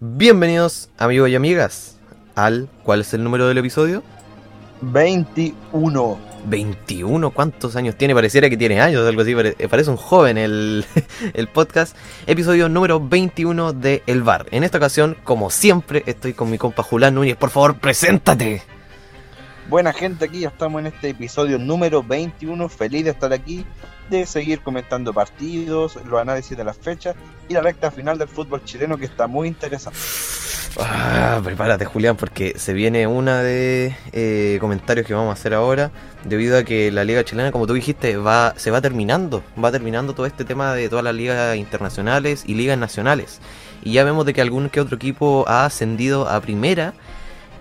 Bienvenidos amigos y amigas al ¿cuál es el número del episodio? 21. 21, ¿cuántos años tiene? Pareciera que tiene años, algo así, pare- parece un joven el, el podcast. Episodio número 21 de El Bar. En esta ocasión, como siempre, estoy con mi compa Julián Núñez. Por favor, preséntate. Buena gente, aquí ya estamos en este episodio número 21. Feliz de estar aquí, de seguir comentando partidos, los análisis de las fechas y la recta final del fútbol chileno que está muy interesante. Ah, prepárate, Julián, porque se viene una de eh, comentarios que vamos a hacer ahora, debido a que la liga chilena, como tú dijiste, va se va terminando, va terminando todo este tema de todas las ligas internacionales y ligas nacionales. Y ya vemos de que algún que otro equipo ha ascendido a primera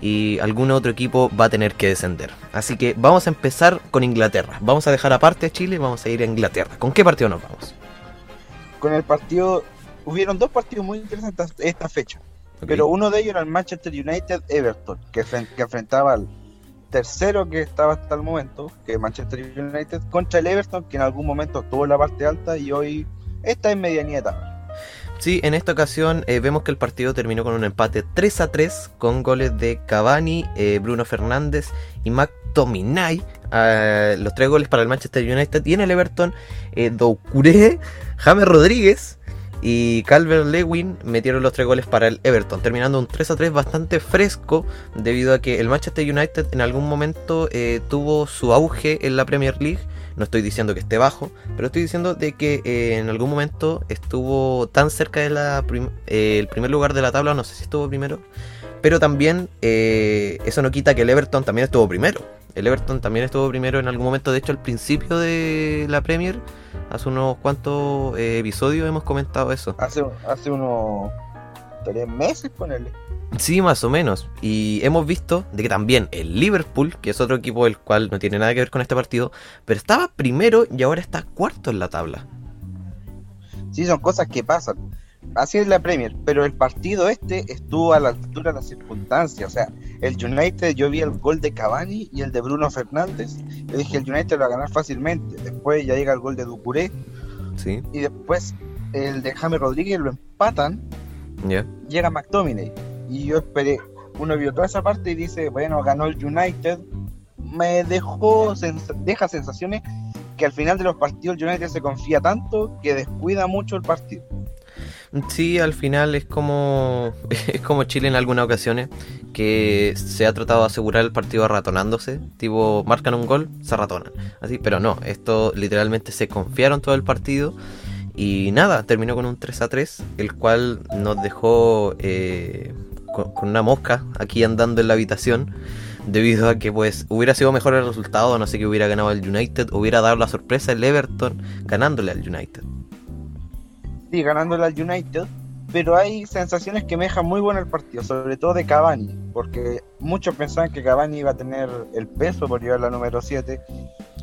y algún otro equipo va a tener que descender. Así que vamos a empezar con Inglaterra. Vamos a dejar aparte a Chile, vamos a ir a Inglaterra. ¿Con qué partido nos vamos? Con el partido, hubieron dos partidos muy interesantes esta fecha, pero uno de ellos era el Manchester United Everton, que, que enfrentaba al tercero que estaba hasta el momento, que es Manchester United, contra el Everton, que en algún momento estuvo en la parte alta y hoy está en medianía. Sí, en esta ocasión eh, vemos que el partido terminó con un empate 3 a 3 con goles de Cavani, eh, Bruno Fernández y McTominay. Ah, los tres goles para el Manchester United y en el Everton, eh, Doucouré, James Rodríguez y Calvert Lewin metieron los tres goles para el Everton, terminando un 3 a 3 bastante fresco debido a que el Manchester United en algún momento eh, tuvo su auge en la Premier League. No estoy diciendo que esté bajo, pero estoy diciendo de que eh, en algún momento estuvo tan cerca del primer lugar de la tabla, no sé si estuvo primero, pero también eh, eso no quita que el Everton también estuvo primero. El Everton también estuvo primero en algún momento, de hecho al principio de la Premier, hace unos cuantos eh, episodios hemos comentado eso. Hace, hace unos tres meses, ponerle. Sí, más o menos. Y hemos visto de que también el Liverpool, que es otro equipo del cual no tiene nada que ver con este partido, pero estaba primero y ahora está cuarto en la tabla. Sí, son cosas que pasan. Así es la Premier, pero el partido este estuvo a la altura de las circunstancias. O sea, el United, yo vi el gol de Cavani y el de Bruno Fernández. Yo dije, el United lo va a ganar fácilmente. Después ya llega el gol de Ducuré Sí, y después el de James Rodríguez lo empatan. ya. Llega McTominay. Y yo esperé, uno vio toda esa parte y dice, bueno, ganó el United. Me dejó, sens- deja sensaciones que al final de los partidos el United se confía tanto que descuida mucho el partido. Sí, al final es como es como Chile en algunas ocasiones que se ha tratado de asegurar el partido arratonándose, tipo marcan un gol, se arratonan, así, pero no, esto literalmente se confiaron todo el partido y nada, terminó con un 3 a 3, el cual nos dejó eh, con, con una mosca aquí andando en la habitación debido a que pues hubiera sido mejor el resultado, no sé que hubiera ganado el United, hubiera dado la sorpresa el Everton ganándole al United. Sí, ganándole al United, pero hay sensaciones que me dejan muy bueno el partido, sobre todo de Cavani, porque muchos pensaban que Cavani iba a tener el peso por llevar la número 7,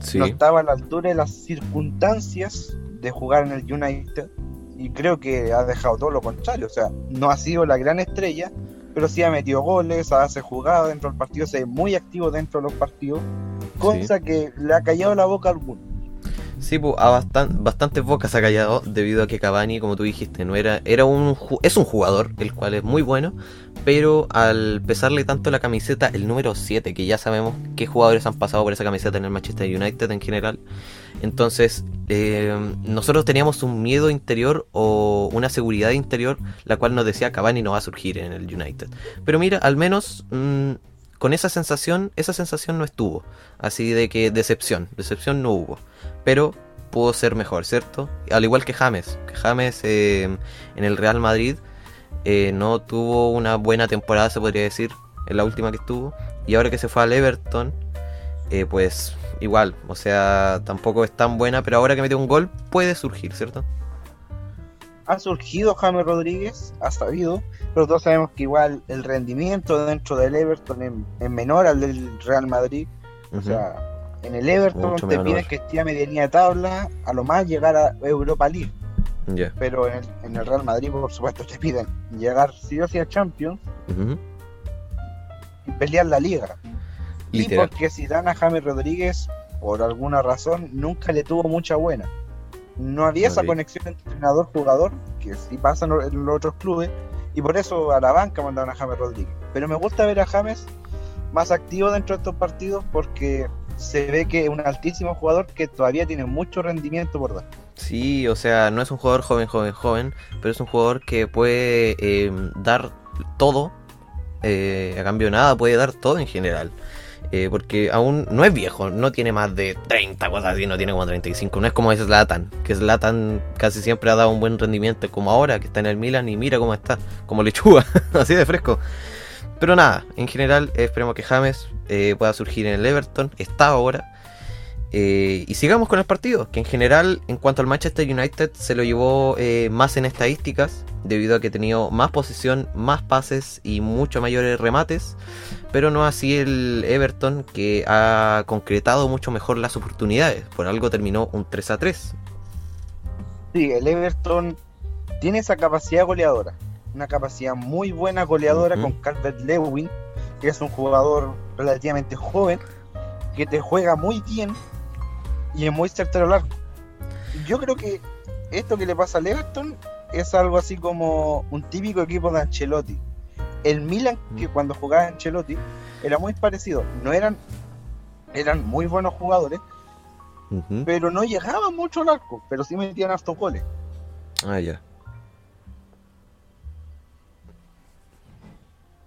Sí. no estaba a la altura de las circunstancias de jugar en el United, y creo que ha dejado todo lo contrario, o sea, no ha sido la gran estrella, pero sí ha metido goles, hace jugadas dentro del partido, se ve muy activo dentro de los partidos, cosa que le ha callado la boca a algunos. Sí, pues, a bastan- bastantes bocas ha callado debido a que Cavani, como tú dijiste, no era, era un es un jugador, el cual es muy bueno, pero al pesarle tanto la camiseta, el número 7, que ya sabemos qué jugadores han pasado por esa camiseta en el Manchester United en general, entonces eh, nosotros teníamos un miedo interior o una seguridad interior, la cual nos decía Cavani no va a surgir en el United. Pero mira, al menos mm, con esa sensación, esa sensación no estuvo, así de que decepción, decepción no hubo pero pudo ser mejor, ¿cierto? Al igual que James, que James eh, en el Real Madrid eh, no tuvo una buena temporada, se podría decir, en la última que estuvo, y ahora que se fue al Everton, eh, pues igual, o sea, tampoco es tan buena, pero ahora que metió un gol puede surgir, ¿cierto? ha surgido James Rodríguez, ha sabido, pero todos sabemos que igual el rendimiento dentro del Everton es, menor al del Real Madrid. O sea, en el Everton Mucho te piden que esté a medianía de tabla, a lo más llegar a Europa League. Pero en el, en el Real Madrid, por supuesto, te piden llegar sí o sí a Champions y pelear la liga. Y porque si dan a James Rodríguez, por alguna razón, nunca le tuvo mucha buena. No había esa conexión entre entrenador-jugador, que sí pasa en los otros clubes, Y por eso a la banca mandaron a James Rodríguez. Pero me gusta ver a James más activo dentro de estos partidos porque se ve que es un altísimo jugador que todavía tiene mucho rendimiento por dar. Sí, o sea, no es un jugador joven, joven, joven, pero es un jugador que puede eh, dar todo, eh, a cambio de nada, puede dar todo en general. Eh, porque aún no es viejo, no tiene más de 30 cosas así, no tiene como 35. No es como Zlatan, que Zlatan casi siempre ha dado un buen rendimiento, como ahora que está en el Milan y mira cómo está, como lechuga, así de fresco. Pero nada, en general esperemos que James eh, pueda surgir en el Everton, está ahora. Eh, y sigamos con el partido, que en general en cuanto al Manchester United se lo llevó más en estadísticas, debido a que ha tenido más posesión, más pases y mucho mayores remates pero no así el Everton que ha concretado mucho mejor las oportunidades. Por algo terminó un 3 a 3. Sí, el Everton tiene esa capacidad goleadora, una capacidad muy buena goleadora con Calvert Lewin, que es un jugador relativamente joven, que te juega muy bien y es muy certero largo. Yo creo que esto que le pasa al Everton es algo así como un típico equipo de Ancelotti el Milan, que mm. cuando jugaba Ancelotti, era muy parecido. No eran, eran muy buenos jugadores, pero no llegaban mucho al arco, pero sí metían hartos goles. Ah, ya.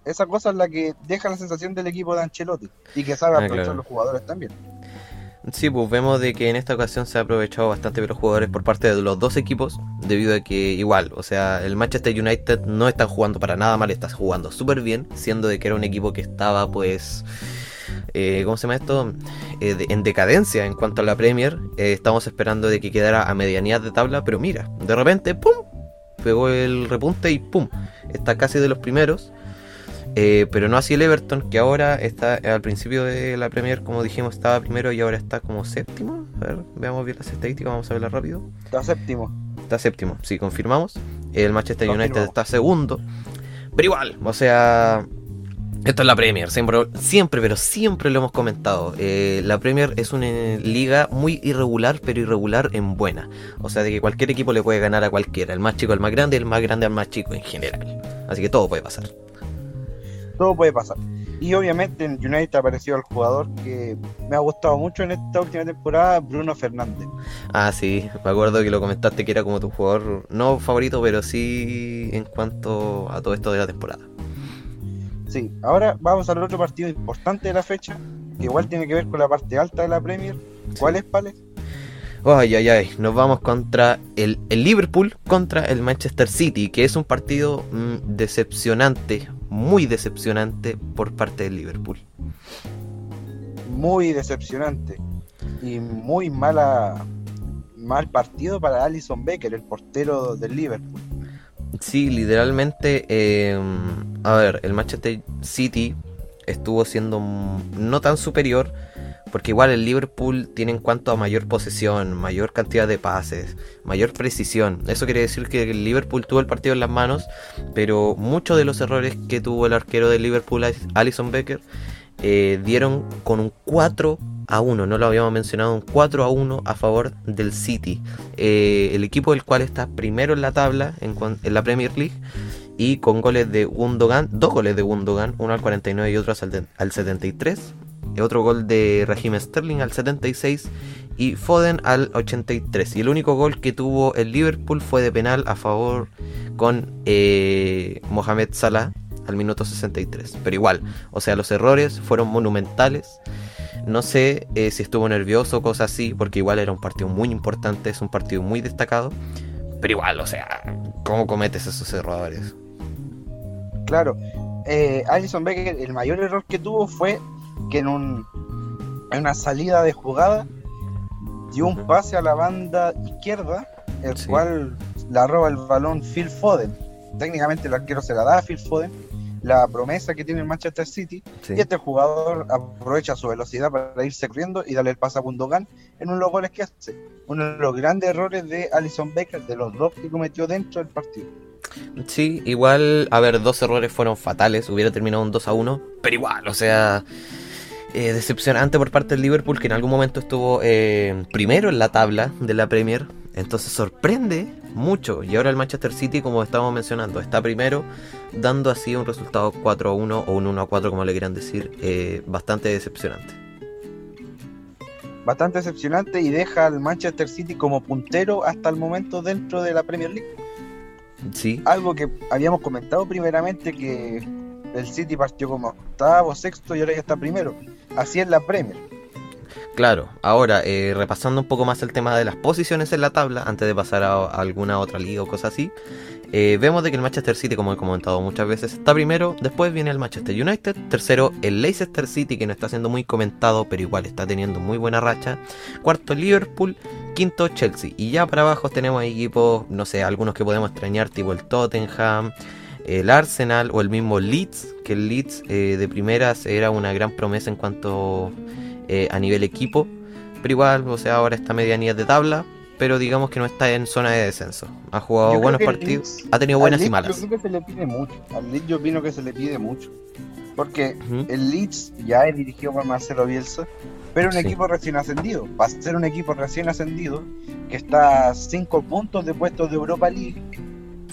Esa cosa es la que deja la sensación del equipo de Ancelotti y que sabe ah, aprovechar los jugadores también. Sí, pues vemos de que en esta ocasión se ha aprovechado bastante de los jugadores por parte de los dos equipos, debido a que igual, o sea, el Manchester United no está jugando para nada mal, está jugando súper bien, siendo de que era un equipo que estaba pues... Eh, ¿Cómo se llama esto? Eh, en decadencia en cuanto a la Premier. Eh, estamos esperando de que quedara a medianía de tabla, pero mira, de repente, ¡pum! Pegó el repunte y ¡pum! Está casi de los primeros. Eh, pero no así el Everton, que ahora está al principio de la Premier, como dijimos, estaba primero y ahora está como séptimo. A ver, veamos bien las estadísticas, vamos a verla rápido. Está séptimo. Está séptimo, sí, confirmamos. El Manchester United está segundo. Pero igual, o sea, esto es la Premier, siempre, siempre pero siempre lo hemos comentado. Eh, la Premier es una liga muy irregular, pero irregular en buena. O sea, de que cualquier equipo le puede ganar a cualquiera. El más chico al más grande, el más grande al más chico en general. Así que todo puede pasar todo puede pasar. Y obviamente en United apareció el jugador que me ha gustado mucho en esta última temporada, Bruno Fernández. Ah, sí, me acuerdo que lo comentaste que era como tu jugador, no favorito, pero sí en cuanto a todo esto de la temporada. Sí, ahora vamos al otro partido importante de la fecha, que igual tiene que ver con la parte alta de la Premier. ¿Cuál es, Pale? Ay, ay, ay, nos vamos contra el, Liverpool contra el Manchester City, que es un partido mm, decepcionante, muy decepcionante por parte del Liverpool. Muy decepcionante y muy mala mal partido para Alison Becker, el portero del Liverpool. Sí, literalmente, em, a ver, el Manchester City estuvo siendo no tan superior porque igual el Liverpool tiene en cuanto a mayor posesión, mayor cantidad de pases, mayor precisión. Eso quiere decir que el Liverpool tuvo el partido en las manos, pero muchos de los errores que tuvo el arquero del Liverpool, Alison Becker, eh, dieron con un 4 a 1, no lo habíamos mencionado, un 4 a 1 a favor del City. Eh, el equipo del cual está primero en la tabla en, en la Premier League y con goles de Gundogan, dos goles de Gundogan, uno al 49 y otro al, al 73 otro gol de Raheem Sterling al 76 y Foden al 83. Y el único gol que tuvo el Liverpool fue de penal a favor con eh, Mohamed Salah al minuto 63. Pero igual, o sea, los errores fueron monumentales. No sé eh, si estuvo nervioso o cosas así, porque igual era un partido muy importante, es un partido muy destacado. Pero igual, o sea, ¿cómo cometes esos errores? Claro, eh, Alison Becker, el mayor error que tuvo fue que en, un, en una salida de jugada dio un pase a la banda izquierda, el cual la roba el balón Phil Foden. Técnicamente el arquero se la da a Phil Foden, la promesa que tiene el Manchester City, y este jugador aprovecha su velocidad para irse corriendo y darle el pase a Gundogan en uno de los goles que hace. Uno de los grandes errores de Alison Becker, de los dos que cometió dentro del partido. Sí, igual, a ver, dos errores fueron fatales, hubiera terminado un 2 a 1, pero igual, o sea, eh, decepcionante por parte del Liverpool, que en algún momento estuvo eh, primero en la tabla de la Premier. Entonces sorprende mucho. Y ahora el Manchester City, como estamos mencionando, está primero dando así un resultado 4 a 1 o un 1 a 4 como le quieran decir, eh, bastante decepcionante. Bastante decepcionante y deja al Manchester City como puntero hasta el momento dentro de la Premier League. Sí. Algo que habíamos comentado primeramente que el City partió como octavo, sexto y ahora ya está primero. Así es la Premier. Claro, ahora eh, repasando un poco más el tema de las posiciones en la tabla, antes de pasar a, alguna otra liga o cosas así, eh, vemos de que el Manchester City, como he comentado muchas veces, está primero, después viene el Manchester United, tercero el Leicester City, que no está siendo muy comentado, pero igual está teniendo muy buena racha, cuarto Liverpool, quinto Chelsea, y ya para abajo tenemos equipos, no sé, algunos que podemos extrañar, tipo el Tottenham, el Arsenal o el mismo Leeds, que el Leeds eh, de primeras era una gran promesa en cuanto eh, a nivel equipo, pero igual, o sea, ahora está medianía de tabla, pero digamos que no está en zona de descenso. Ha jugado Yo buenos partidos, Leeds- ha tenido buenas y Leeds malas. Yo creo que se le pide mucho. Al Leeds yo opino que se le pide mucho. Porque Ujú. el Leeds ya es dirigido por Marcelo Bielsa, pero un Sí. equipo recién ascendido. Va a ser un equipo recién ascendido que está a 5 puntos de puestos de Europa League.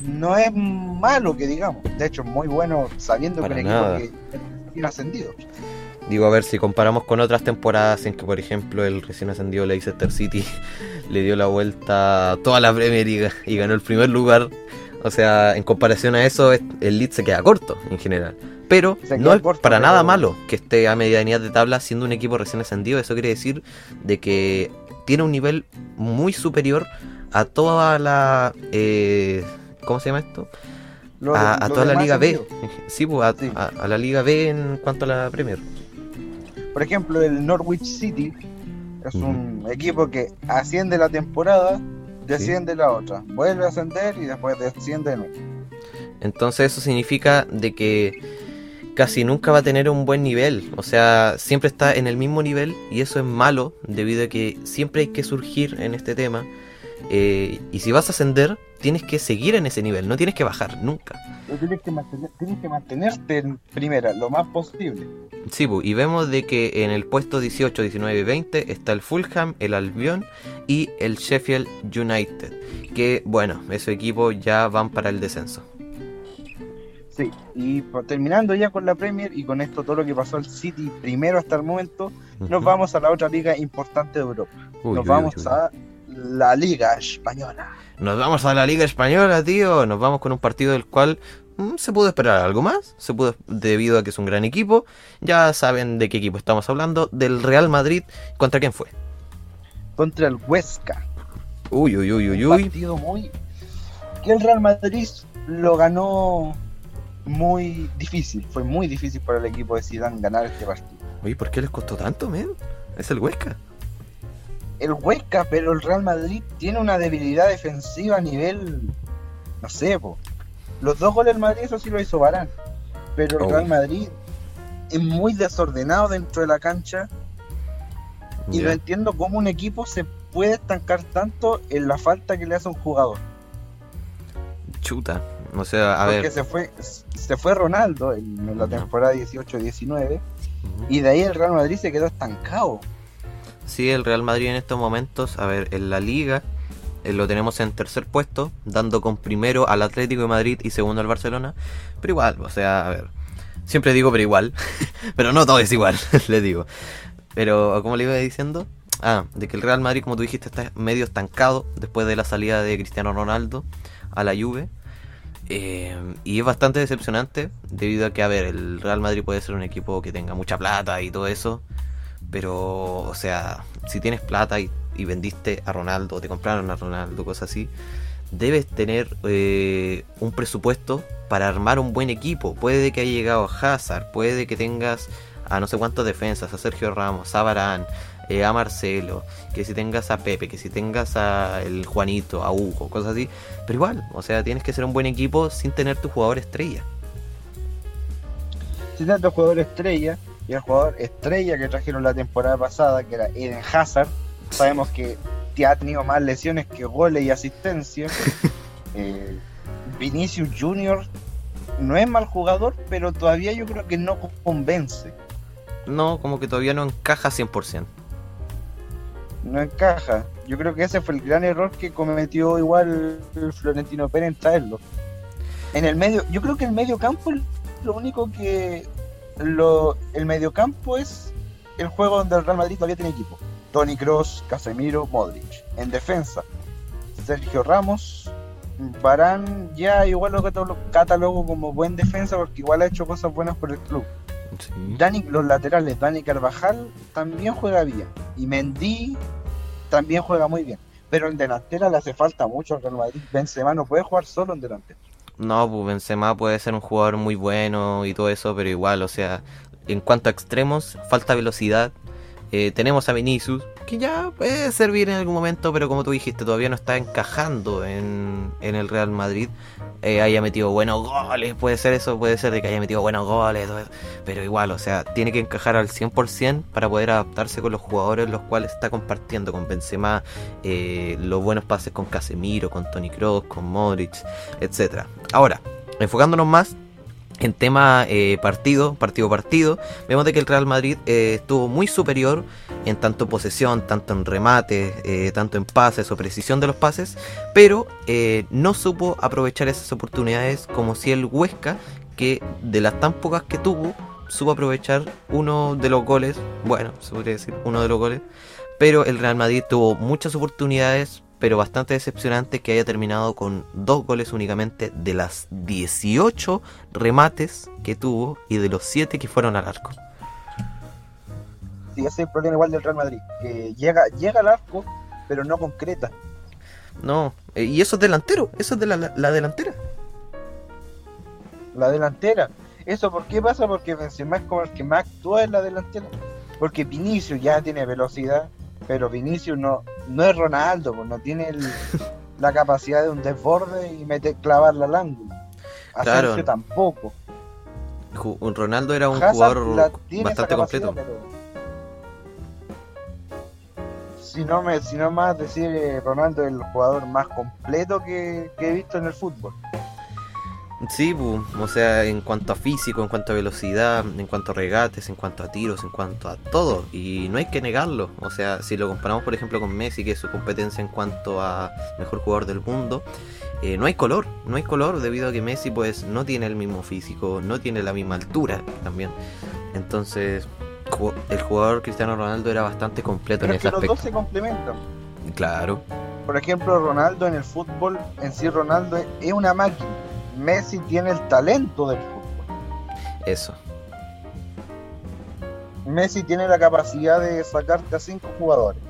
No es malo que digamos. De hecho, es muy bueno sabiendo Para que un nada. equipo que ascendido. Digo, a ver si comparamos con otras temporadas en que, por ejemplo, el recién ascendido Leicester City le dio la vuelta a toda la Premier League y ganó el primer lugar. O sea, en comparación a eso, es- el Leeds se queda corto en general. Pero no es corto, para pero- nada malo que esté a medianía de tabla siendo un equipo recién ascendido. Eso quiere decir de que tiene un nivel muy superior a toda la... eh, ¿Cómo se llama esto? Lo- A, a lo toda la Liga B. Sí, pues, a, Sí. a- a la Liga B en cuanto a la Premier. Por ejemplo, el Norwich City es un equipo que asciende la temporada, desciende la otra, vuelve a ascender y después desciende de nuevo. Entonces eso significa de que casi nunca va a tener un buen nivel. O sea, siempre está en el mismo nivel y eso es malo debido a que siempre hay que surgir en este tema. Eh, y si vas a ascender, tienes que seguir en ese nivel, no tienes que bajar nunca. Tienes que, mantener- tienes que mantenerte en primera lo más posible. Sí, y vemos de que en el puesto 18, 19 y 20 está el Fulham, el Albion y el Sheffield United. Que bueno, esos equipos ya van para el descenso. Sí, y terminando ya con la Premier y con esto todo lo que pasó al City primero hasta el momento, nos vamos a la otra liga importante de Europa. Uy, nos uy, vamos uy. a la Liga Española. Nos vamos a la Liga Española, tío. Nos vamos con un partido del cual mm, se pudo esperar algo más. Se pudo debido a que es un gran equipo. Ya saben de qué equipo estamos hablando. Del Real Madrid. ¿Contra quién fue? Contra el Huesca. Uy, uy, uy, uy, Un uy. partido muy que el Real Madrid lo ganó muy difícil fue muy difícil para el equipo de Zidane ganar este partido Oye, ¿por qué les costó tanto, men? Es el Huesca. El Huesca pero el Real Madrid tiene una debilidad defensiva a nivel no sé po. los dos goles del Madrid eso sí lo hizo Barán pero el Oh. Real Madrid es muy desordenado dentro de la cancha y no entiendo cómo un equipo se puede estancar tanto en la falta que le hace un jugador Chuta. O sea, a porque ver. se fue se fue Ronaldo en, en la temporada 18-19 Ujú. y de ahí el Real Madrid se quedó estancado. Sí, el Real Madrid en estos momentos, a ver, en la liga eh, lo tenemos en tercer puesto, dando con primero al Atlético de Madrid y segundo al Barcelona. Pero igual, o sea, a ver, siempre digo pero igual, pero no todo es igual, le digo. Pero, como le iba diciendo, ah, de que el Real Madrid, como tú dijiste, está medio estancado después de la salida de Cristiano Ronaldo a la Juve. Eh, y es bastante decepcionante debido a que, a ver, el Real Madrid puede ser un equipo que tenga mucha plata y todo eso, pero, o sea, si tienes plata y, vendiste a Ronaldo, te compraron a Ronaldo, cosas así, debes tener eh, un presupuesto para armar un buen equipo. Puede que haya llegado Hazard, puede que tengas a no sé cuántas defensas, a Sergio Ramos, a Barán, eh, a Marcelo, que si tengas a Pepe, que si tengas a el Juanito, a Hugo, cosas así. Pero igual, o sea, tienes que ser un buen equipo sin tener tu jugador estrella. Si tanto jugador estrella y el jugador estrella que trajeron la temporada pasada, que era Eden Hazard, sabemos que ha tenido más lesiones que goles y asistencias. Eh, Vinicius Junior no es mal jugador, pero todavía yo creo que no convence, No, como que todavía no encaja 100%. no encaja. Yo creo que ese fue el gran error que cometió igual Florentino Pérez en traerlo. En el medio, yo creo que el medio campo es lo único que lo, el medio campo es el juego donde el Real Madrid todavía tiene equipo. Tony Cross, Casemiro, Modric. En defensa, Sergio Ramos, Barán ya igual lo catalogo como buen defensa porque igual ha hecho cosas buenas por el club. Dani, los laterales, Dani Carvajal también juega bien. Y Mendy también juega muy bien. Pero en delantera le hace falta mucho al Real Madrid. Benzema no puede jugar solo en delantera. No, pues Benzema puede ser un jugador muy bueno y todo eso, pero igual, o sea, en cuanto a extremos, falta velocidad. Eh, tenemos a Vinicius, que ya puede servir en algún momento, pero como tú dijiste, todavía no está encajando en, en el Real Madrid. Eh, haya metido buenos goles, puede ser eso, puede ser de que haya metido buenos goles, pero igual, o sea, tiene que encajar al 100% para poder adaptarse con los jugadores los cuales está compartiendo, con Benzema, eh, los buenos pases con Casemiro, con Tony Kroos, con Modric, etc. Ahora, enfocándonos más en tema eh, partido, partido partido, vemos de que el Real Madrid eh, estuvo muy superior en tanto posesión, tanto en remate, eh, tanto en pases o precisión de los pases, pero no supo aprovechar esas oportunidades como si el Huesca, que de las tan pocas que tuvo, supo aprovechar uno de los goles, bueno, se podría decir uno de los goles, pero el Real Madrid tuvo muchas oportunidades, pero bastante decepcionante que haya terminado con dos goles únicamente de las 18 remates que tuvo y de los 7 que fueron al arco. Sí, ese es el problema igual del Real Madrid, que llega, llega al arco, pero no concreta. No, eh, y eso es delantero, eso es de la, delantera. La delantera. ¿Eso por qué pasa? Porque Benzema es como el que más actúa en la delantera. Porque Vinicius ya tiene velocidad, pero Vinicius no, no es Ronaldo, pues no tiene la capacidad de un desborde y meter, clavarla al ángulo. Asensio claro. tampoco. Ronaldo era un jugador bastante completo. Si no, me, si no más decir eh, Ronaldo es el jugador más completo que he visto en el fútbol. Sí, o sea, en cuanto a físico, en cuanto a velocidad, en cuanto a regates, en cuanto a tiros, en cuanto a todo. Y no hay que negarlo. O sea, si lo comparamos, por ejemplo, con Messi, que es su competencia en cuanto a mejor jugador del mundo, eh, no hay color. No hay color debido a que Messi, pues, no tiene el mismo físico, no tiene la misma altura también. Entonces, el jugador Cristiano Ronaldo era bastante completo en ese aspecto. Los dos se complementan. Claro. Por ejemplo, Ronaldo en el fútbol, en sí, Ronaldo es una máquina Messi tiene el talento del fútbol. Eso. Messi tiene la capacidad de sacarte a cinco jugadores.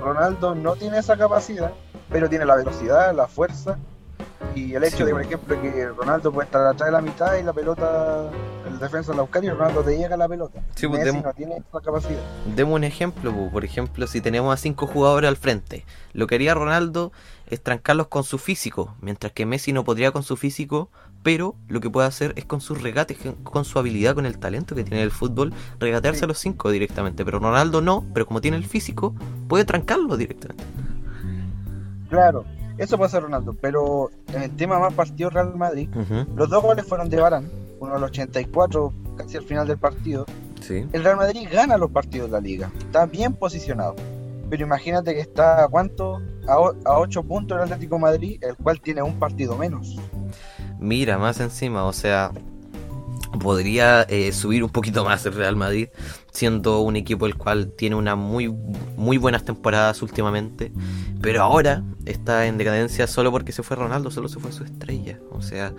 Ronaldo no tiene esa capacidad, pero tiene la velocidad, la fuerza y el hecho de, por ejemplo, que Ronaldo puede estar atrás de la mitad y la pelota, el defensa la buscar y Ronaldo te llega a la pelota. Sí, pues Messi no tiene esa capacidad. Demos un ejemplo, por ejemplo, si tenemos a cinco jugadores al frente, lo que haría Ronaldo es trancarlos con su físico, mientras que Messi no podría con su físico, pero lo que puede hacer es con sus regates, con su habilidad, con el talento que tiene el fútbol, regatearse a los cinco directamente. Pero Ronaldo no, pero como tiene el físico, puede trancarlo directamente. Claro, eso puede ser Ronaldo, pero en el tema más partido Real Madrid, los dos goles fueron de Barán, uno al 84, casi al final del partido. El Real Madrid gana los partidos de la liga, está bien posicionado. Pero imagínate que está a cuánto, a, a 8 puntos el Atlético Madrid, el cual tiene un partido menos. Mira, más encima, o sea, podría eh, subir un poquito más el Real Madrid, siendo un equipo el cual tiene una muy, muy buenas temporadas últimamente, pero ahora está en decadencia solo porque se fue Ronaldo, solo se fue su estrella, o sea...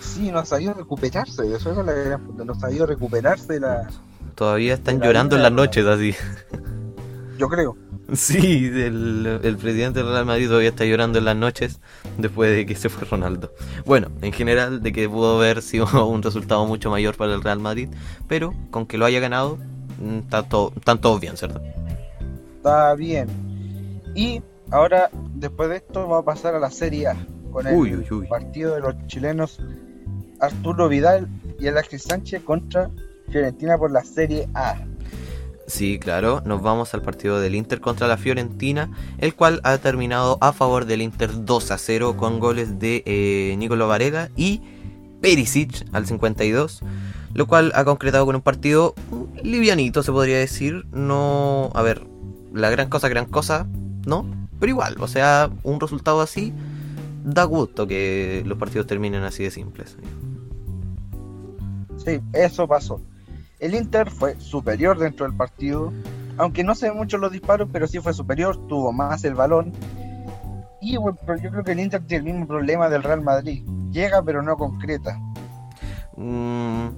Sí, no ha sabido recuperarse, eso es la no ha sabido recuperarse la... Todavía están llorando en las noches así. Yo creo. Sí, el, presidente del Real Madrid todavía está llorando en las noches después de que se fue Ronaldo. Bueno, en general, de que pudo haber sido un resultado mucho mayor para el Real Madrid, pero con que lo haya ganado, mm, está todo, están todos bien, ¿cierto? Está bien. Y ahora, después de esto, va a pasar a la Serie A con el partido de los chilenos Arturo Vidal y Alexis Sánchez contra Fiorentina por la Serie A. Sí, claro, nos vamos al partido del Inter contra la Fiorentina, el cual ha terminado a favor del Inter 2 a 0 con goles de eh, Nicolo Varela y Perisic al 52, lo cual ha concretado con un partido livianito, se podría decir. No, a ver, la gran cosa, gran cosa, ¿no? Pero igual, o sea, un resultado así da gusto que los partidos terminen así de simples. Sí, eso pasó. El Inter fue superior dentro del partido, aunque no se mucho los disparos, pero sí fue superior, tuvo más el balón. Y bueno, yo creo que el Inter tiene el mismo problema del Real Madrid. Llega pero no concreta. Mm,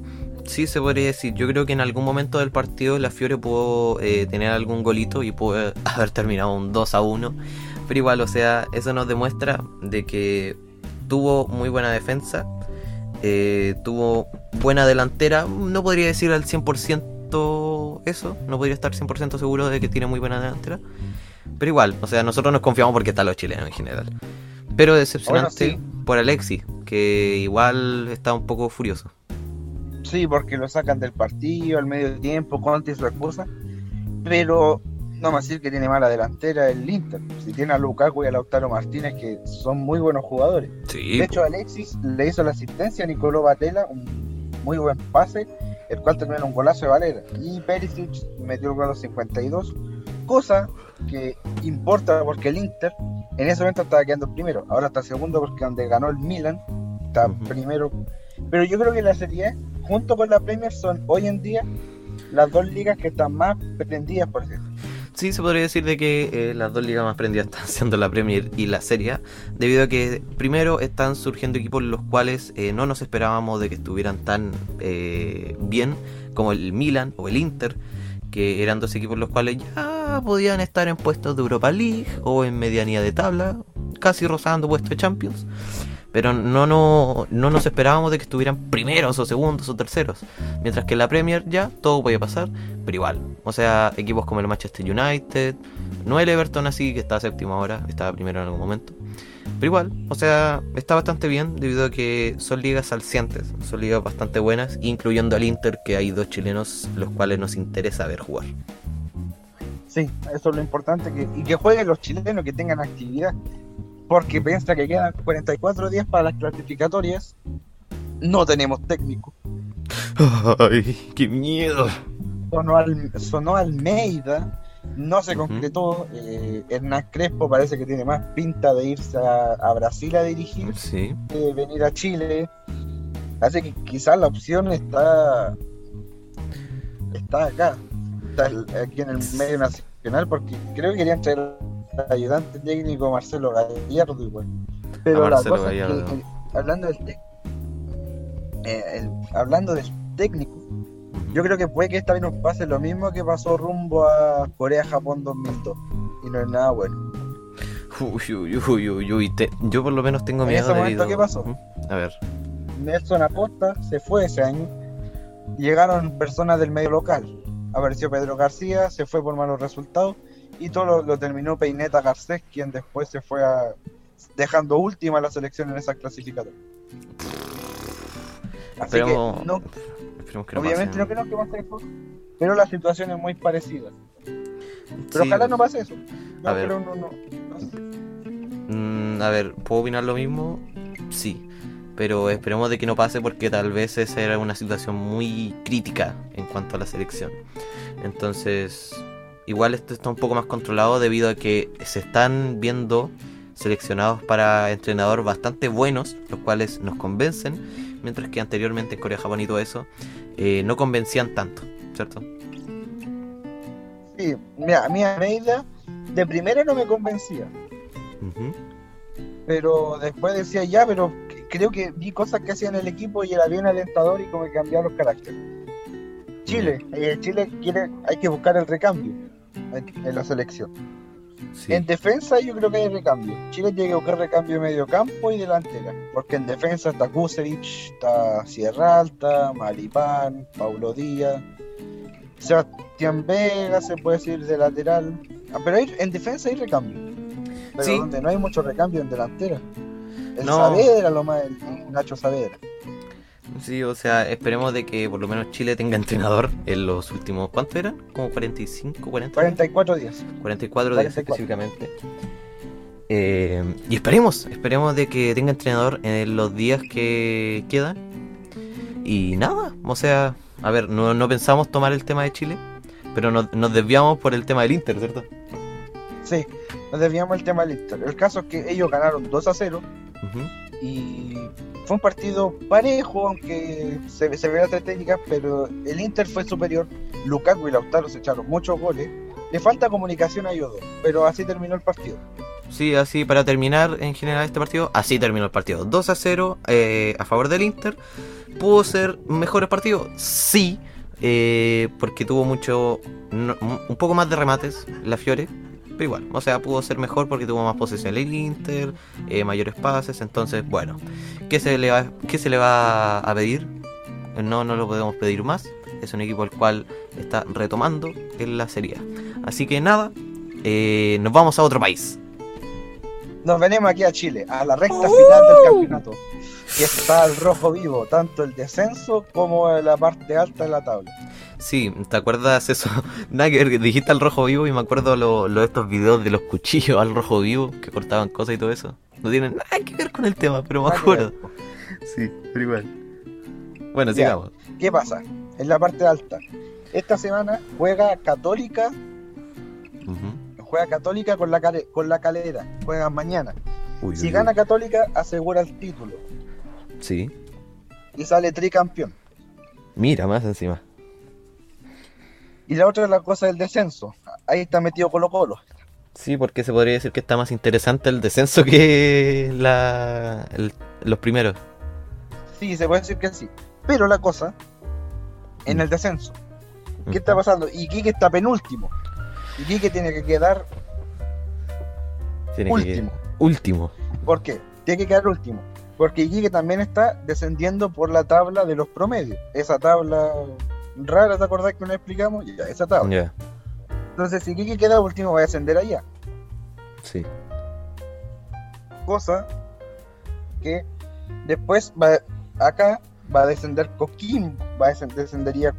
sí, se podría decir. Yo creo que en algún momento del partido la Fiore pudo eh, tener algún golito y pudo haber terminado un 2 a 1. Pero igual, o sea, eso nos demuestra de que tuvo muy buena defensa, eh, tuvo buena delantera. No podría decir al 100% eso, no podría estar 100% seguro de que tiene muy buena delantera. Pero igual, o sea, nosotros nos confiamos porque están los chilenos en general. Pero decepcionante Bueno, por Alexis, que igual está un poco furioso. Sí, porque lo sacan del partido al medio tiempo, Conte y su esposa. Pero no me decir que tiene mala delantera el Inter. Si tiene a Lukaku y a Lautaro Martínez, que son muy buenos jugadores. Sí, De hecho, Alexis le hizo la asistencia a Nicolò Batela, un muy buen pase, el cual terminó en un golazo de Valera. Y Perisic metió el gol a los 52, cosa que importa porque el Inter en ese momento estaba quedando primero. Ahora está segundo porque donde ganó el Milan, está primero. Pero yo creo que la Serie junto con la Premier, son hoy en día las dos ligas que están más prendidas, por ejemplo. Sí, se podría decir de que eh, las dos ligas más prendidas están siendo la Premier y la Serie debido a que primero están surgiendo equipos los cuales eh, no nos esperábamos de que estuvieran tan eh, bien como el Milan o el Inter, que eran dos equipos los cuales ya podían estar en puestos de Europa League o en medianía de tabla, casi rozando puestos de Champions. Pero no, no, no nos esperábamos de que estuvieran primeros o segundos o terceros. Mientras que en la Premier ya todo puede pasar, pero igual. O sea, equipos como el Manchester United, no el Everton así, que está séptimo ahora, estaba primero en algún momento. Pero igual, o sea, está bastante bien debido a que son ligas alcientes, son ligas bastante buenas, incluyendo al Inter, que hay dos chilenos los cuales nos interesa ver jugar. Sí, eso es lo importante, que, y que jueguen los chilenos, que tengan actividad, porque piensa que quedan 44 días para las clasificatorias, no tenemos técnico. ¡Ay, qué miedo! Sonó, Al- sonó Almeida, no se concretó, eh, Hernán Crespo parece que tiene más pinta de irse a, a Brasil a dirigir, Sí, de venir a Chile, así que quizás la opción está, está acá, está aquí en el medio nacional, porque creo que querían traer ayudante técnico Marcelo Gallardo igual. Pero A la Marcelo cosa es que, Gallardo. eh, hablando del tec- eh, el- hablando del técnico, yo creo que puede que esta vez nos pase lo mismo que pasó rumbo a Corea-Japón 2002. Y no es nada bueno. Uy, uy, uy, uy, uy, te- yo por lo menos tengo En miedo ese momento, ¿qué pasó? A ver. Nelson Acosta se fue ese año. Llegaron personas del medio local. Apareció Pedro García, se fue por malos resultados. Y todo lo, lo terminó Peineta Garcés, quien después se fue a, dejando última la selección en esa clasificatoria. Así Pero- que no, Esperemos que no obviamente no creo que pase eso, pero la situación es muy parecida. Pero Sí, ojalá no pase eso. Yo A ver. no, no, no sé. mm, a ver, ¿puedo opinar lo mismo? Sí. Pero esperemos de que no pase porque tal vez esa era una situación muy crítica en cuanto a la selección. Entonces, igual esto está un poco más controlado debido a que se están viendo seleccionados para entrenador bastante buenos, los cuales nos convencen, mientras que anteriormente en Corea, Japón y todo eso eh, no convencían tanto, ¿cierto? Sí, mira, a mí Almeida de primera no me convencía. Pero después decía ya, pero creo que vi cosas que hacía en el equipo y era bien alentador y como que cambiaba los caracteres. Chile, eh, Chile quiere, hay que buscar el recambio en, la selección. Sí. En defensa yo creo que hay recambio. Chile tiene que buscar recambio de medio campo y delantera, porque en defensa está Kusevich, está Sierra Alta, Maripán, Paulo Díaz, Sebastián Vega se puede decir de lateral, Ah, pero hay- en defensa hay recambio. Pero Sí. donde no hay mucho recambio en delantera. El No. Saavedra, lo más, el Nacho Saavedra. Sí, o sea, esperemos de que por lo menos Chile tenga entrenador en los últimos, ¿cuánto eran? Como 45, 40 días? 44 días. 44 días 44. específicamente. Eh, y esperemos, esperemos de que tenga entrenador en los días que quedan. Y nada, o sea, a ver, no, no pensamos tomar el tema de Chile, pero nos, nos desviamos por el tema del Inter, ¿cierto? Sí, nos desviamos el tema del Inter. El caso es que ellos ganaron 2 a 0 Ujú. Y fue un partido parejo, aunque se, se ve las técnicas, pero el Inter fue superior. Lukaku y Lautaro se echaron muchos goles. Le falta comunicación a ellos dos, pero así terminó el partido. Sí, así para terminar en general este partido, así terminó el partido. 2 a 0 eh, a favor del Inter. ¿Pudo ser mejor el partido? Sí, eh, porque tuvo mucho, un poco más de remates la Fiore, pero igual, o sea, pudo ser mejor porque tuvo más posesión el Inter, eh, mayores pases, entonces, bueno, ¿qué se le va, qué se le va a pedir? No, no lo podemos pedir más. Es un equipo el cual está retomando en la Serie. Así que nada, eh, nos vamos a otro país. Nos venimos aquí a Chile, a la recta final del campeonato. Y está el rojo vivo, tanto el descenso como la parte alta de la tabla. Sí, ¿te acuerdas eso? Nada que dijiste al rojo vivo y me acuerdo lo, lo de estos videos de los cuchillos al rojo vivo que cortaban cosas y todo eso. No tienen nada que ver con el tema, pero me acuerdo. Sí, pero igual. Bueno, Ya. sigamos. ¿Qué pasa? En la parte alta. Esta semana juega Católica, juega Católica con la, con la calera. Juegan mañana. Uy, Si uy, gana uy. Católica, asegura el título Sí. y sale tricampeón. Mira, más encima. Y la otra es la cosa del descenso. Ahí está metido Colo Colo. Sí, porque se podría decir que está más interesante el descenso que la, el- los primeros. Sí, se puede decir que sí. Pero la cosa, en el descenso, ¿qué está pasando? Iquique está penúltimo. Iquique tiene que quedar Tiene que- último. último. ¿Por qué? Tiene que quedar último. Porque Iquique también está descendiendo por la tabla de los promedios. Esa tabla rara, ¿te acordás que nos explicamos? Ya, esa tabla. Entonces, si Iquique queda último, va a descender allá. sí. Cosa que después va acá va a descender Coquimbo. Va a descender, descendería.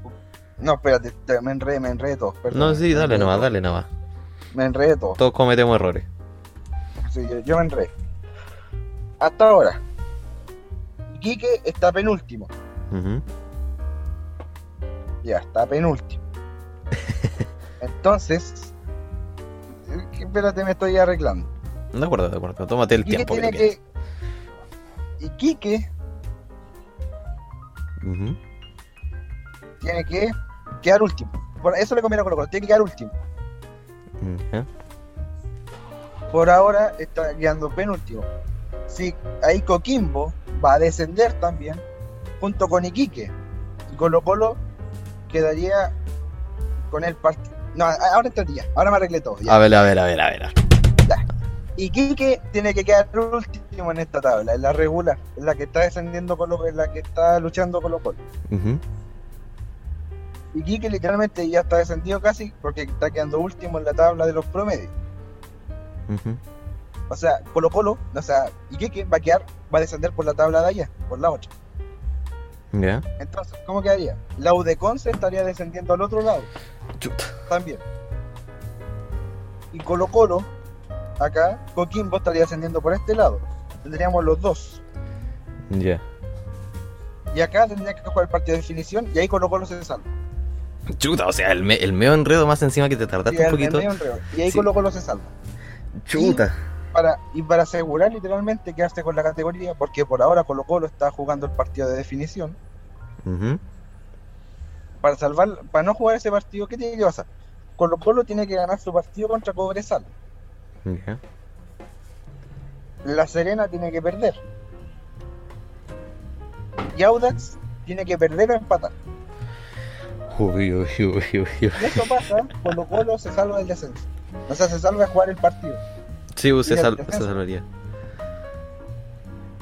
No, espérate, te- me enredé, me enredé todo. perdón. No, sí, dale nomás, dale nomás. Me enredé todo. Todos cometemos errores. Sí, yo, yo me enredé. Hasta ahora, Iquique está penúltimo. Ujú. Ya, está penúltimo. Entonces, eh, espérate, me estoy arreglando. De acuerdo, de acuerdo. Tómate el Iquique tiempo que tiene que. Iquique Ujú. tiene que quedar último. Por eso le conviene a Colo Colo, tiene que quedar último. Por ahora está quedando penúltimo. Si ahí Coquimbo va a descender también, junto con Iquique. Y Colo Colo quedaría con el partido. No, ahora entraría, ahora me arreglé todo. ya. A ver, a ver, a ver, a ver. Iquique tiene que quedar último en esta tabla, en la regular, en la que está descendiendo Colo en la que está luchando Colo Colo. Ujú. Iquique literalmente ya está descendido casi porque está quedando último en la tabla de los promedios. O sea, Colo Colo, o sea, Iquique va a quedar, va a descender por la tabla de allá, por la otra. Ya. Entonces, ¿cómo quedaría? La estaría descendiendo al otro lado Chuta. también. Y Colo Colo, acá, Coquimbo estaría descendiendo por este lado. Tendríamos los dos. Ya. Y acá tendría que jugar el partido de definición y ahí Colo Colo se salva. Chuta, o sea, el, me- el medio enredo más encima que te tardaste el- un el poquito. medio enredo. Y ahí Sí. Colo Colo se salva. Chuta. Para, y para asegurar literalmente quedarse con la categoría, porque por ahora Colo Colo está jugando el partido de definición. Para salvar, para no jugar ese partido, ¿qué tiene que pasar? Colo Colo tiene que ganar su partido contra Cobresal. La Serena tiene que perder. Y Audax tiene que perder o empatar. Uy, uy, uy. Y eso pasa, Colo Colo se salva del descenso. O sea, se salva de jugar el partido. Sí, se, sal- se salvaría.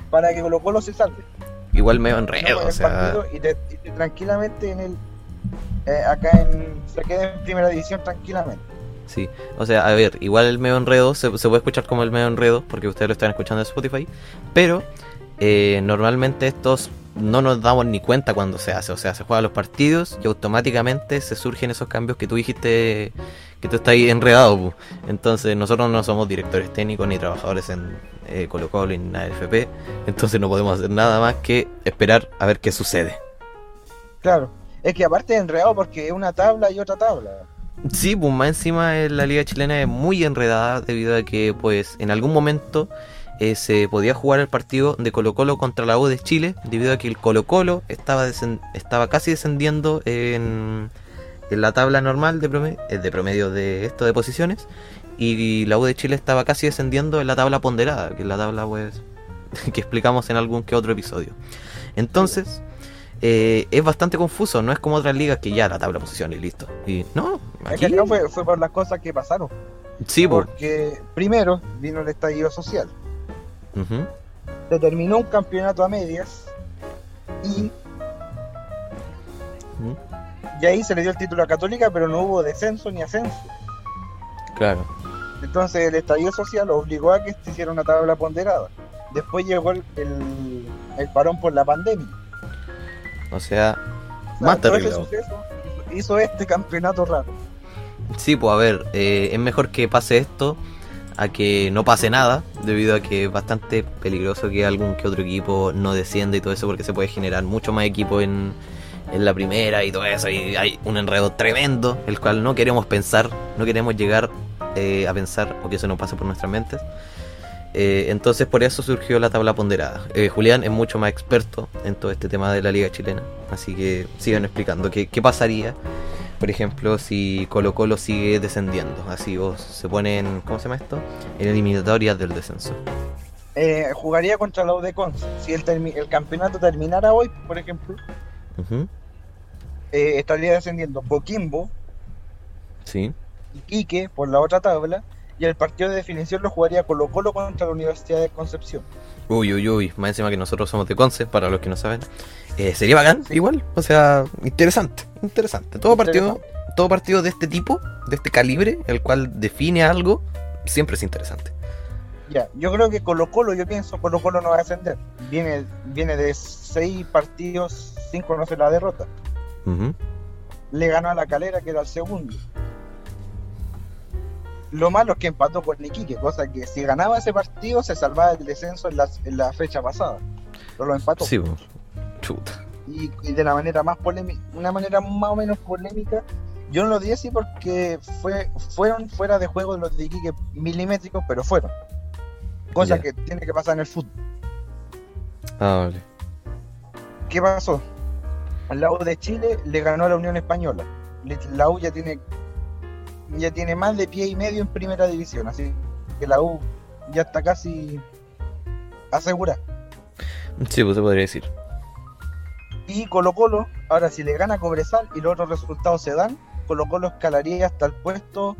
Para que Colo Colo se salve. Igual medio enredo, o sea. y, te- y te- tranquilamente en el eh, acá en se queda en primera división tranquilamente. Sí, o sea, a ver, igual el medio enredo se, se puede escuchar como el medio enredo porque ustedes lo están escuchando en Spotify, pero eh, normalmente estos no nos damos ni cuenta cuando se hace, o sea, se juegan los partidos y automáticamente se surgen esos cambios que tú dijiste que tú estás ahí enredado. pu. Entonces nosotros no somos directores técnicos ni trabajadores en eh, Colo Colo ni en AFP, entonces no podemos hacer nada más que esperar a ver qué sucede. Claro. Es que aparte es enredado porque es una tabla y otra tabla. Sí, pues más encima eh, la liga chilena es muy enredada debido a que pues en algún momento eh, se podía jugar el partido de Colo Colo contra la U de Chile, debido a que el Colo Colo estaba, estaba casi descendiendo en, en, la tabla normal de promedio, eh, de promedio de esto de posiciones, y la U de Chile estaba casi descendiendo en la tabla ponderada, que es la tabla pues, que explicamos en algún que otro episodio. Entonces, eh, es bastante confuso, no es como otras ligas que ya la tabla de posiciones y listo. Y no, aquí... no fue, fue por las cosas que pasaron. Sí, porque primero vino el estallido social. Se terminó un campeonato a medias y. Y ahí se le dio el título a Católica, pero no hubo descenso ni ascenso. Claro. Entonces el estallido social obligó a que se hiciera una tabla ponderada. Después llegó el, el, parón por la pandemia. O sea, más terrible. hizo este campeonato raro. Sí, pues a ver, eh, es mejor que pase esto a que no pase nada, debido a que es bastante peligroso que algún que otro equipo no descienda y todo eso, porque se puede generar mucho más equipo en, en la primera y todo eso, y hay un enredo tremendo, el cual no queremos pensar, no queremos llegar eh, a pensar o que eso no pase por nuestras mentes. Eh, entonces por eso surgió la tabla ponderada. Julián es mucho más experto en todo este tema de la liga chilena, así que sigan explicando qué, qué pasaría por ejemplo, si Colo Colo sigue descendiendo, así vos se ponen, ¿cómo se llama esto? En eliminatorias del descenso. Eh, jugaría contra la UDECON. Si el, el, campeonato terminara hoy, por ejemplo, eh, estaría descendiendo Coquimbo, sí. Iquique por la otra tabla, y el partido de definición lo jugaría Colo Colo contra la Universidad de Concepción. Uy, uy, uy, más encima que nosotros somos de Conce, para los que no saben. Eh, sería bacán, igual, o sea, interesante, interesante. Todo partido, todo partido de este tipo, de este calibre, el cual define algo, siempre es interesante. Ya, yo creo que Colo Colo, yo pienso, Colo Colo no va a ascender. Viene, viene de seis partidos sin conocer la derrota. Le ganó a la calera, que era el segundo. Lo malo es que empató con Iquique, cosa que si ganaba ese partido se salvaba el descenso en la, en la fecha pasada. Pero lo empató. Sí, y, de la manera más polémica, una manera más o menos polémica. Yo no lo di así porque fue, fueron fuera de juego los de Iquique milimétricos, pero fueron. Cosa que tiene que pasar en el fútbol. Ah, vale. ¿Qué pasó? La U de Chile le ganó a la Unión Española. La U ya tiene ya tiene más de pie y medio en primera división, así que la U ya está casi asegurada. Sí, pues se podría decir. Y Colo Colo, ahora si le gana Cobresal y los otros resultados se dan, Colo Colo escalaría hasta el puesto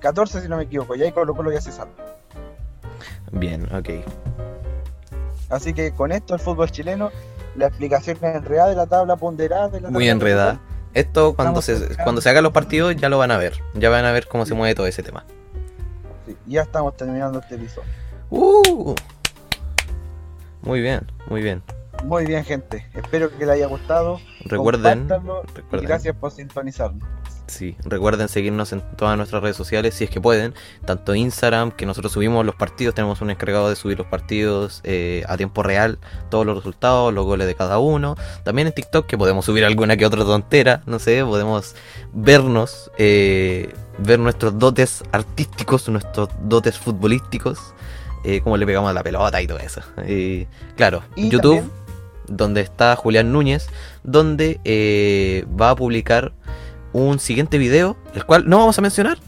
14 si no me equivoco, y ahí Colo Colo ya se salva. Bien, ok. Así que con esto el fútbol chileno, la explicación enredada de la tabla ponderada. De la Muy enredada. Esto cuando se, cuando se hagan los partidos ya lo van a ver, ya van a ver cómo se mueve todo ese tema. Sí, ya estamos terminando este episodio. Uh, muy bien, muy bien. Muy bien, gente. Espero que les haya gustado. Recuerden, Y gracias por sintonizarnos. Sí, recuerden seguirnos en todas nuestras redes sociales si es que pueden. Tanto Instagram, que nosotros subimos los partidos, tenemos un encargado de subir los partidos eh, a tiempo real, todos los resultados, los goles de cada uno. También en TikTok, que podemos subir alguna que otra tontera, no sé, podemos vernos, eh, ver nuestros dotes artísticos, nuestros dotes futbolísticos, eh, cómo le pegamos a la pelota y todo eso. claro, YouTube donde está Julián Núñez, donde eh, va a publicar un siguiente video, el cual no vamos a mencionar,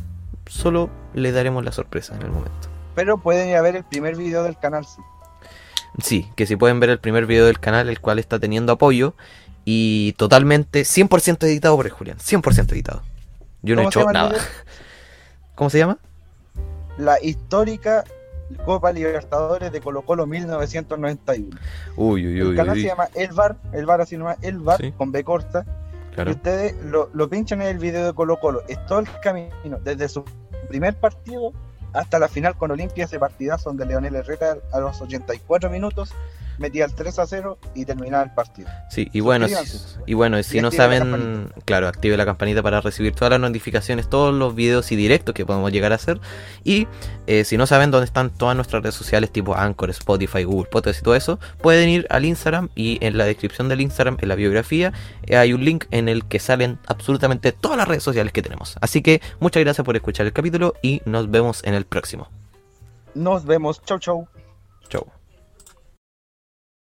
solo le daremos la sorpresa en el momento. Pero pueden ir a ver el primer video del canal, sí. Sí, que si pueden ver el primer video del canal, el cual está teniendo apoyo y totalmente 100% editado por el Julián, 100% editado. Yo no he hecho nada. ¿Cómo se llama? La histórica Copa Libertadores de Colo Colo 1991. Uy, uy, uy. El canal se llama El Bar, El Bar así nomás, El Bar, con B corta. Ustedes lo, lo, pinchan en el video de Colo Colo. Es todo el camino, desde su primer partido hasta la final con Olimpia, ese partidazo donde Leonel Herrera a los 84 minutos metía el 3 a 0 y terminaba el partido. Sí, y bueno, si, y bueno, si no saben, claro, active la campanita para recibir todas las notificaciones, todos los videos y directos que podemos llegar a hacer. Y eh, si no saben dónde están todas nuestras redes sociales, tipo Anchor, Spotify, Google Podcast y todo eso, pueden ir al Instagram y en la descripción del Instagram, en la biografía, eh, hay un link en el que salen absolutamente todas las redes sociales que tenemos. Así que muchas gracias por escuchar el capítulo y nos vemos en el próximo. Nos vemos, chau chau. Chau.